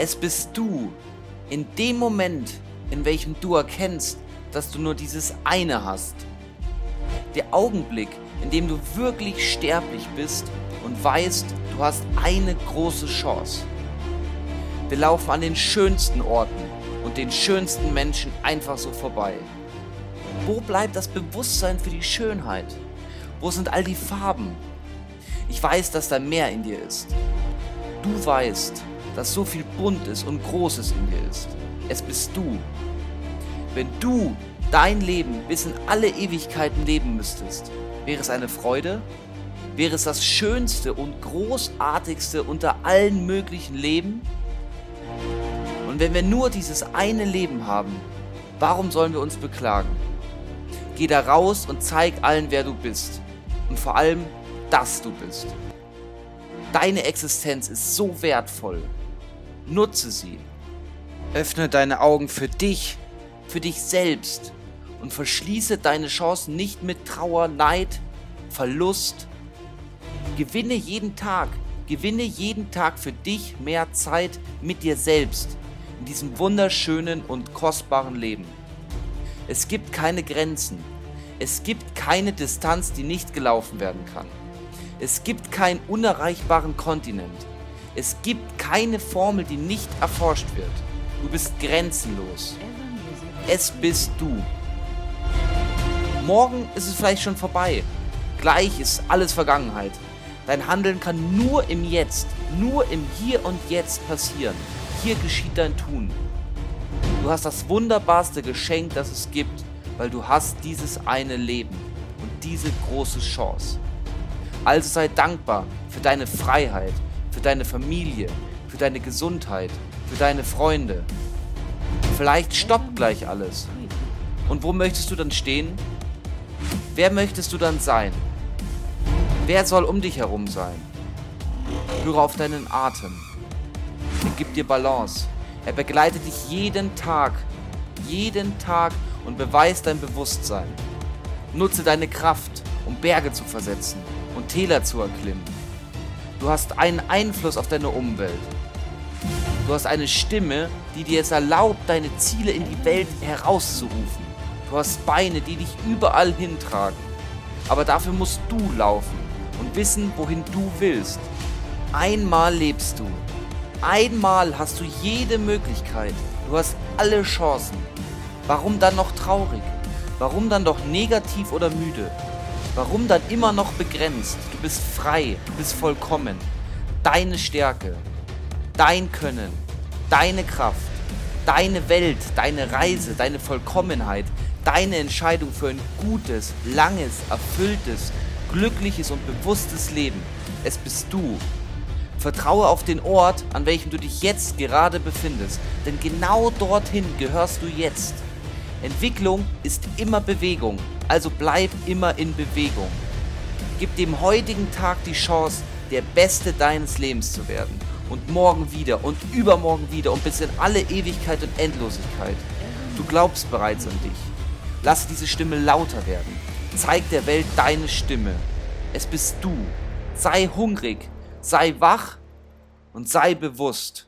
Es bist du, in dem Moment, in welchem du erkennst, dass du nur dieses eine hast. Der Augenblick, in dem du wirklich sterblich bist und weißt, du hast eine große Chance. Wir laufen an den schönsten Orten und den schönsten Menschen einfach so vorbei. Wo bleibt das Bewusstsein für die Schönheit? Wo sind all die Farben? Ich weiß, dass da mehr in dir ist. Du weißt, dass so viel Buntes und Großes in dir ist. Es bist du. Wenn du dein Leben bis in alle Ewigkeiten leben müsstest, wäre es eine Freude? Wäre es das schönste und großartigste unter allen möglichen Leben? Und wenn wir nur dieses eine Leben haben, warum sollen wir uns beklagen? Geh da raus und zeig allen, wer du bist. Und vor allem, dass du bist. Deine Existenz ist so wertvoll. Nutze sie. Öffne deine Augen für dich, für dich selbst und verschließe deine Chancen nicht mit Trauer, Neid, Verlust. Gewinne jeden Tag, gewinne jeden Tag für dich mehr Zeit mit dir selbst in diesem wunderschönen und kostbaren Leben. Es gibt keine Grenzen. Es gibt keine Distanz, die nicht gelaufen werden kann. Es gibt keinen unerreichbaren Kontinent. Es gibt keine Formel, die nicht erforscht wird. Du bist grenzenlos. Es bist du. Morgen ist es vielleicht schon vorbei. Gleich ist alles Vergangenheit. Dein Handeln kann nur im Jetzt, nur im Hier und Jetzt passieren. Hier geschieht dein Tun. Du hast das wunderbarste Geschenk, das es gibt, weil du hast dieses eine Leben und diese große Chance. Also sei dankbar für deine Freiheit, für deine Familie, für deine Gesundheit, für deine Freunde. Vielleicht stoppt gleich alles. Und wo möchtest du dann stehen? Wer möchtest du dann sein? Wer soll um dich herum sein? Höre auf deinen Atem. Er gibt dir Balance. Er begleitet dich jeden Tag, jeden Tag und beweist dein Bewusstsein. Nutze deine Kraft, um Berge zu versetzen und Täler zu erklimmen. Du hast einen Einfluss auf deine Umwelt. Du hast eine Stimme, die dir es erlaubt, deine Ziele in die Welt herauszurufen. Du hast Beine, die dich überall hintragen. Aber dafür musst du laufen und wissen, wohin du willst. Einmal lebst du. Einmal hast du jede Möglichkeit. Du hast alle Chancen. Warum dann noch traurig? Warum dann doch negativ oder müde? Warum dann immer noch begrenzt? Du bist frei, du bist vollkommen. Deine Stärke, dein Können, deine Kraft, deine Welt, deine Reise, deine Vollkommenheit, deine Entscheidung für ein gutes, langes, erfülltes, glückliches und bewusstes Leben. Es bist du. Vertraue auf den Ort, an welchem du dich jetzt gerade befindest, denn genau dorthin gehörst du jetzt. Entwicklung ist immer Bewegung, also bleib immer in Bewegung. Gib dem heutigen Tag die Chance, der Beste deines Lebens zu werden. Und morgen wieder und übermorgen wieder und bis in alle Ewigkeit und Endlosigkeit. Du glaubst bereits an dich. Lass diese Stimme lauter werden. Zeig der Welt deine Stimme. Es bist du. Sei hungrig, sei wach und sei bewusst.